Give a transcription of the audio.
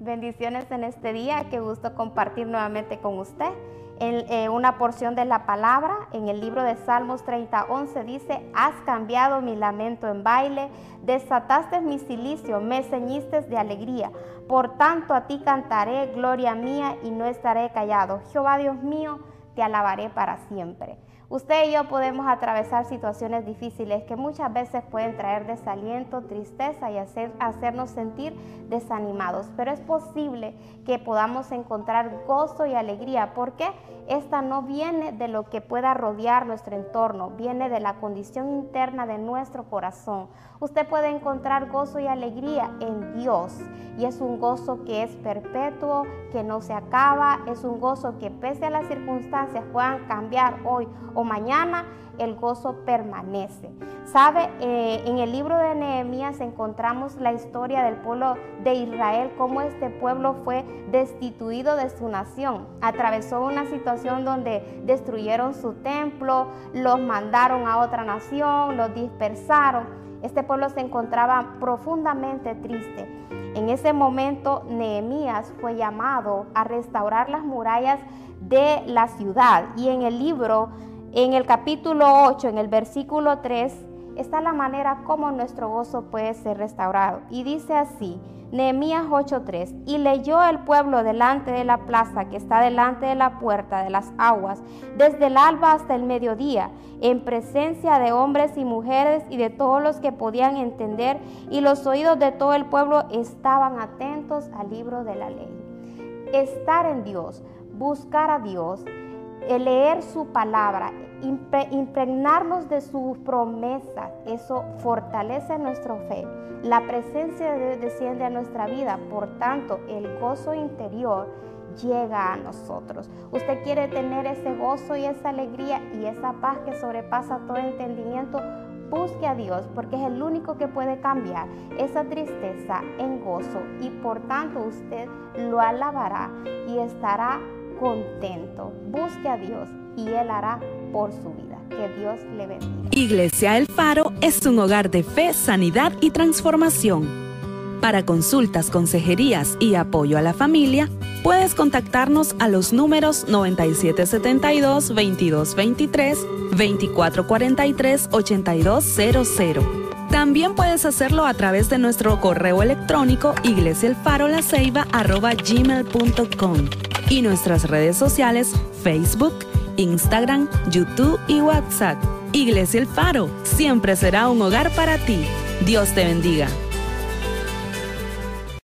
Bendiciones en este día. Qué gusto compartir nuevamente con usted. En, eh, una porción de la palabra en el libro de Salmos 30, 11 dice, has cambiado mi lamento en baile, desataste mi silicio, me ceñiste de alegría. Por tanto a ti cantaré, gloria mía, y no estaré callado. Jehová Dios mío, te alabaré para siempre. Usted y yo podemos atravesar situaciones difíciles que muchas veces pueden traer desaliento, tristeza y hacer, hacernos sentir desanimados, pero es posible que podamos encontrar gozo y alegría. Porque esta no viene de lo que pueda rodear nuestro entorno, viene de la condición interna de nuestro corazón. Usted puede encontrar gozo y alegría en Dios y es un gozo que es perpetuo, que no se acaba, es un gozo que pese a las circunstancias puedan cambiar hoy o mañana, el gozo permanece. Sabe, eh, en el libro de Nehemías encontramos la historia del pueblo de Israel, cómo este pueblo fue destituido de su nación. Atravesó una situación donde destruyeron su templo, los mandaron a otra nación, los dispersaron. Este pueblo se encontraba profundamente triste. En ese momento Nehemías fue llamado a restaurar las murallas de la ciudad y en el libro en el capítulo 8, en el versículo 3, está la manera como nuestro gozo puede ser restaurado. Y dice así, Nehemías 8:3, y leyó el pueblo delante de la plaza que está delante de la puerta de las aguas, desde el alba hasta el mediodía, en presencia de hombres y mujeres y de todos los que podían entender, y los oídos de todo el pueblo estaban atentos al libro de la ley. Estar en Dios, buscar a Dios, el leer su palabra, impregnarnos de sus promesas, eso fortalece nuestra fe. La presencia de Dios desciende a nuestra vida, por tanto, el gozo interior llega a nosotros. Usted quiere tener ese gozo y esa alegría y esa paz que sobrepasa todo entendimiento. Busque a Dios porque es el único que puede cambiar esa tristeza en gozo y por tanto usted lo alabará y estará contento. Busque a Dios y Él hará por su vida. Que Dios le bendiga. Iglesia El Faro es un hogar de fe, sanidad y transformación. Para consultas, consejerías y apoyo a la familia, puedes contactarnos a los números 9772-2223, 2443-8200. También puedes hacerlo a través de nuestro correo electrónico iglesiaelfarolaceiba.gmail.com y nuestras redes sociales Facebook, Instagram, YouTube y WhatsApp. Iglesia El Faro siempre será un hogar para ti. Dios te bendiga.